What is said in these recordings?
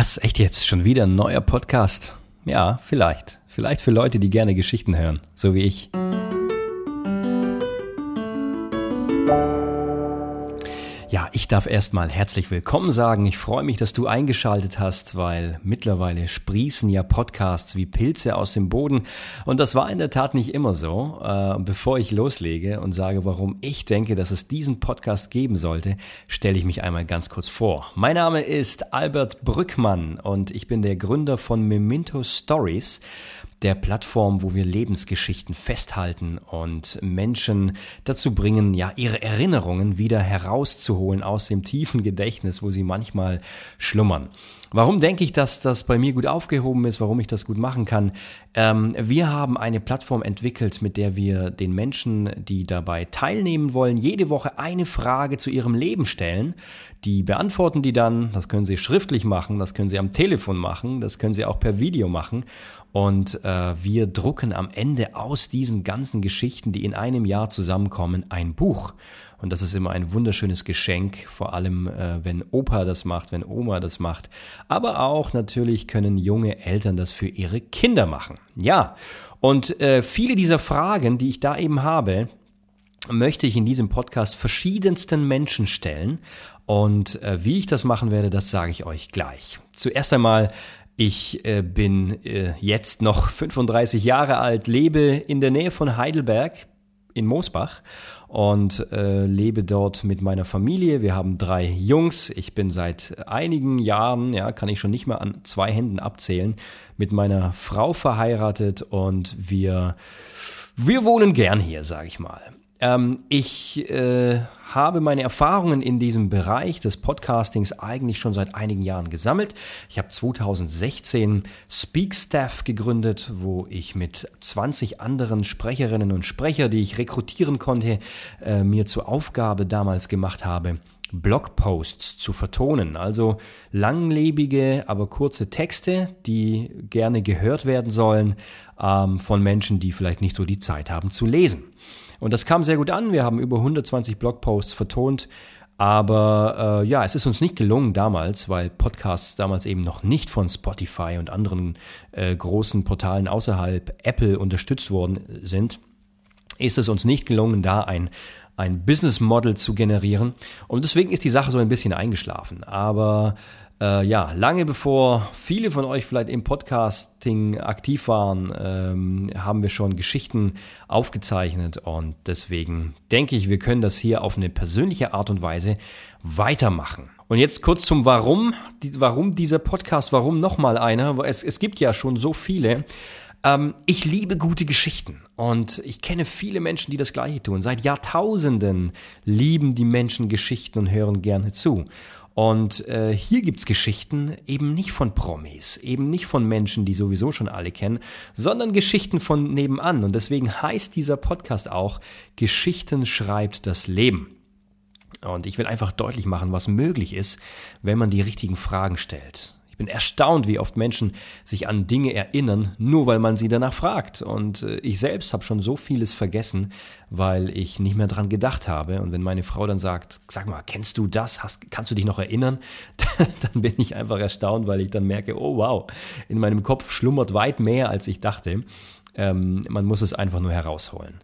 Was? Echt jetzt? Schon wieder ein neuer Podcast? Ja, vielleicht. Vielleicht für Leute, die gerne Geschichten hören, so wie ich. Darf erstmal herzlich willkommen sagen. Ich freue mich, dass du eingeschaltet hast, weil mittlerweile sprießen ja Podcasts wie Pilze aus dem Boden. Und das war in der Tat nicht immer so. Äh, bevor ich loslege und sage, warum ich denke, dass es diesen Podcast geben sollte, stelle ich mich einmal ganz kurz vor. Mein Name ist Albert Brückmann und ich bin der Gründer von Memento Stories der Plattform, wo wir Lebensgeschichten festhalten und Menschen dazu bringen, ja, ihre Erinnerungen wieder herauszuholen aus dem tiefen Gedächtnis, wo sie manchmal schlummern. Warum denke ich, dass das bei mir gut aufgehoben ist, warum ich das gut machen kann? Ähm, wir haben eine Plattform entwickelt, mit der wir den Menschen, die dabei teilnehmen wollen, jede Woche eine Frage zu ihrem Leben stellen. Die beantworten die dann, das können sie schriftlich machen, das können sie am Telefon machen, das können sie auch per Video machen. Und wir drucken am Ende aus diesen ganzen Geschichten, die in einem Jahr zusammenkommen, ein Buch. Und das ist immer ein wunderschönes Geschenk, vor allem äh, wenn Opa das macht, wenn Oma das macht. Aber auch natürlich können junge Eltern das für ihre Kinder machen. Ja, und äh, viele dieser Fragen, die ich da eben habe, möchte ich in diesem Podcast verschiedensten Menschen stellen. Und äh, wie ich das machen werde, das sage ich euch gleich. Zuerst einmal ich äh, bin äh, jetzt noch 35 Jahre alt, lebe in der Nähe von Heidelberg in Moosbach und äh, lebe dort mit meiner Familie. Wir haben drei Jungs. Ich bin seit einigen Jahren, ja, kann ich schon nicht mehr an zwei Händen abzählen, mit meiner Frau verheiratet und wir wir wohnen gern hier, sage ich mal. Ähm, ich äh, habe meine Erfahrungen in diesem Bereich des Podcastings eigentlich schon seit einigen Jahren gesammelt. Ich habe 2016 Speakstaff gegründet, wo ich mit 20 anderen Sprecherinnen und Sprecher, die ich rekrutieren konnte, äh, mir zur Aufgabe damals gemacht habe, Blogposts zu vertonen. Also langlebige, aber kurze Texte, die gerne gehört werden sollen ähm, von Menschen, die vielleicht nicht so die Zeit haben zu lesen. Und das kam sehr gut an. Wir haben über 120 Blogposts vertont. Aber äh, ja, es ist uns nicht gelungen damals, weil Podcasts damals eben noch nicht von Spotify und anderen äh, großen Portalen außerhalb Apple unterstützt worden sind, ist es uns nicht gelungen, da ein ein Business Model zu generieren. Und deswegen ist die Sache so ein bisschen eingeschlafen. Aber äh, ja, lange bevor viele von euch vielleicht im Podcasting aktiv waren, ähm, haben wir schon Geschichten aufgezeichnet und deswegen denke ich, wir können das hier auf eine persönliche Art und Weise weitermachen. Und jetzt kurz zum Warum. Warum dieser Podcast? Warum nochmal einer? Es, es gibt ja schon so viele. Ähm, ich liebe gute Geschichten und ich kenne viele Menschen, die das Gleiche tun. Seit Jahrtausenden lieben die Menschen Geschichten und hören gerne zu. Und äh, hier gibt's Geschichten eben nicht von Promis, eben nicht von Menschen, die sowieso schon alle kennen, sondern Geschichten von nebenan. Und deswegen heißt dieser Podcast auch Geschichten schreibt das Leben. Und ich will einfach deutlich machen, was möglich ist, wenn man die richtigen Fragen stellt bin erstaunt, wie oft Menschen sich an Dinge erinnern, nur weil man sie danach fragt. Und äh, ich selbst habe schon so vieles vergessen, weil ich nicht mehr dran gedacht habe. Und wenn meine Frau dann sagt, sag mal, kennst du das? Hast, kannst du dich noch erinnern? dann bin ich einfach erstaunt, weil ich dann merke, oh wow, in meinem Kopf schlummert weit mehr, als ich dachte. Ähm, man muss es einfach nur herausholen.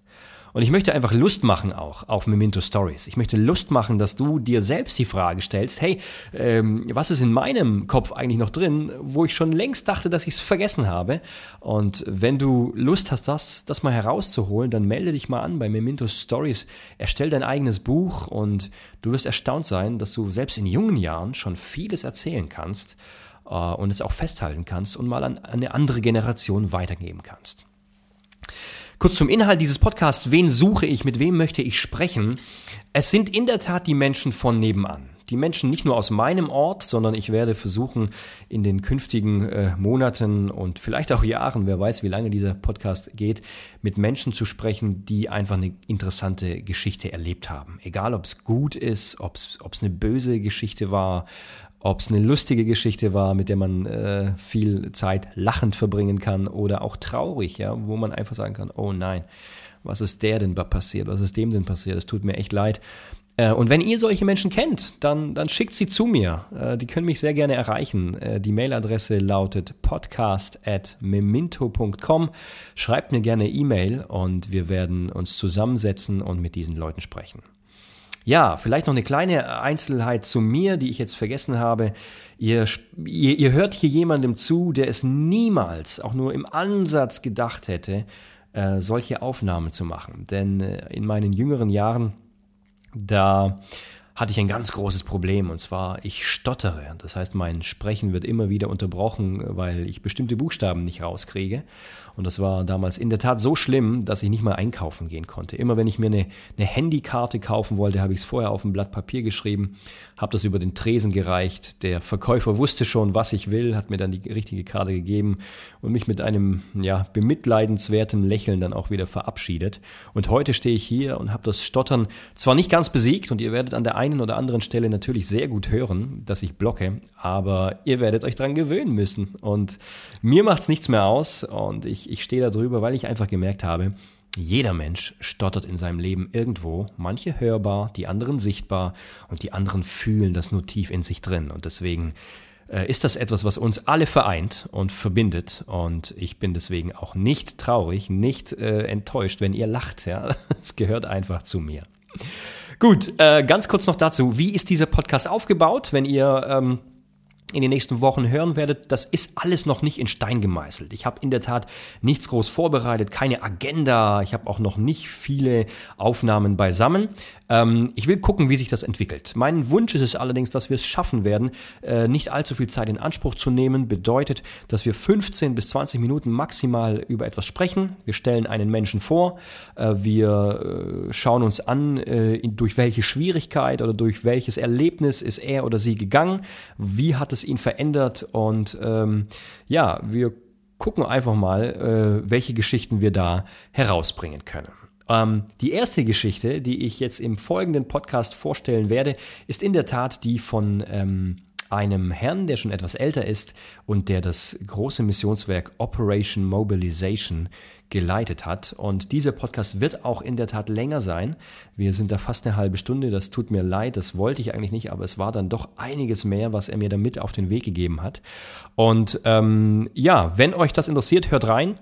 Und ich möchte einfach Lust machen auch auf Memento Stories. Ich möchte Lust machen, dass du dir selbst die Frage stellst, hey, ähm, was ist in meinem Kopf eigentlich noch drin, wo ich schon längst dachte, dass ich es vergessen habe. Und wenn du Lust hast, das, das mal herauszuholen, dann melde dich mal an bei Memento Stories. Erstell dein eigenes Buch und du wirst erstaunt sein, dass du selbst in jungen Jahren schon vieles erzählen kannst äh, und es auch festhalten kannst und mal an eine andere Generation weitergeben kannst. Kurz zum Inhalt dieses Podcasts. Wen suche ich? Mit wem möchte ich sprechen? Es sind in der Tat die Menschen von nebenan. Die Menschen nicht nur aus meinem Ort, sondern ich werde versuchen, in den künftigen äh, Monaten und vielleicht auch Jahren, wer weiß, wie lange dieser Podcast geht, mit Menschen zu sprechen, die einfach eine interessante Geschichte erlebt haben. Egal, ob es gut ist, ob es eine böse Geschichte war, ob es eine lustige Geschichte war, mit der man äh, viel Zeit lachend verbringen kann oder auch traurig, ja, wo man einfach sagen kann, oh nein, was ist der denn passiert, was ist dem denn passiert, es tut mir echt leid. Äh, und wenn ihr solche Menschen kennt, dann, dann schickt sie zu mir. Äh, die können mich sehr gerne erreichen. Äh, die Mailadresse lautet podcast.memento.com. Schreibt mir gerne E-Mail und wir werden uns zusammensetzen und mit diesen Leuten sprechen. Ja, vielleicht noch eine kleine Einzelheit zu mir, die ich jetzt vergessen habe. Ihr, ihr, ihr hört hier jemandem zu, der es niemals, auch nur im Ansatz gedacht hätte, äh, solche Aufnahmen zu machen. Denn äh, in meinen jüngeren Jahren, da hatte ich ein ganz großes Problem und zwar ich stottere. Das heißt, mein Sprechen wird immer wieder unterbrochen, weil ich bestimmte Buchstaben nicht rauskriege. Und das war damals in der Tat so schlimm, dass ich nicht mal einkaufen gehen konnte. Immer wenn ich mir eine, eine Handykarte kaufen wollte, habe ich es vorher auf ein Blatt Papier geschrieben, habe das über den Tresen gereicht. Der Verkäufer wusste schon, was ich will, hat mir dann die richtige Karte gegeben und mich mit einem ja, bemitleidenswerten Lächeln dann auch wieder verabschiedet. Und heute stehe ich hier und habe das Stottern zwar nicht ganz besiegt und ihr werdet an der einen oder anderen Stelle natürlich sehr gut hören, dass ich blocke, aber ihr werdet euch dran gewöhnen müssen. Und mir macht es nichts mehr aus und ich ich, stehe da drüber, weil ich einfach gemerkt habe, jeder Mensch stottert in seinem Leben irgendwo, manche hörbar, die anderen sichtbar und die anderen fühlen das nur tief in sich drin. Und deswegen äh, ist das etwas, was uns alle vereint und verbindet. Und ich bin deswegen auch nicht traurig, nicht äh, enttäuscht, wenn ihr lacht. Ja, es gehört einfach zu mir. Gut, äh, ganz kurz noch dazu. Wie ist dieser Podcast aufgebaut? Wenn ihr ähm, in den nächsten Wochen hören werdet, das ist alles noch nicht in Stein gemeißelt. Ich habe in der Tat nichts groß vorbereitet, keine Agenda, ich habe auch noch nicht viele Aufnahmen beisammen. Ähm, ich will gucken, wie sich das entwickelt. Mein Wunsch ist es allerdings, dass wir es schaffen werden, äh, nicht allzu viel Zeit in Anspruch zu nehmen. Bedeutet, dass wir 15 bis 20 Minuten maximal über etwas sprechen. Wir stellen einen Menschen vor, äh, wir äh, schauen uns an, äh, durch welche Schwierigkeit oder durch welches Erlebnis ist er oder sie gegangen, wie hat es es ihn verändert und ähm, ja, wir gucken einfach mal, äh, welche Geschichten wir da herausbringen können. Ähm, die erste Geschichte, die ich jetzt im folgenden Podcast vorstellen werde, ist in der Tat die von ähm, einem Herrn, der schon etwas älter ist und der das große Missionswerk Operation Mobilization geleitet hat. Und dieser Podcast wird auch in der Tat länger sein. Wir sind da fast eine halbe Stunde. Das tut mir leid, das wollte ich eigentlich nicht, aber es war dann doch einiges mehr, was er mir da mit auf den Weg gegeben hat. Und ähm, ja, wenn euch das interessiert, hört rein.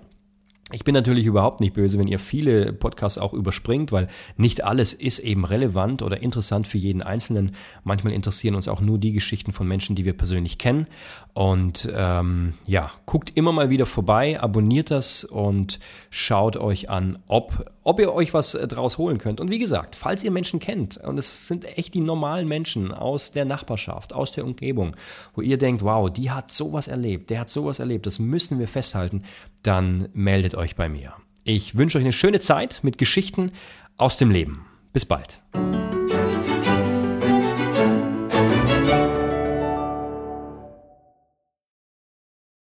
Ich bin natürlich überhaupt nicht böse, wenn ihr viele Podcasts auch überspringt, weil nicht alles ist eben relevant oder interessant für jeden Einzelnen. Manchmal interessieren uns auch nur die Geschichten von Menschen, die wir persönlich kennen. Und ähm, ja, guckt immer mal wieder vorbei, abonniert das und schaut euch an, ob, ob ihr euch was äh, draus holen könnt. Und wie gesagt, falls ihr Menschen kennt, und es sind echt die normalen Menschen aus der Nachbarschaft, aus der Umgebung, wo ihr denkt, wow, die hat sowas erlebt, der hat sowas erlebt, das müssen wir festhalten, dann euch bei mir. Ich wünsche euch eine schöne Zeit mit Geschichten aus dem Leben. Bis bald.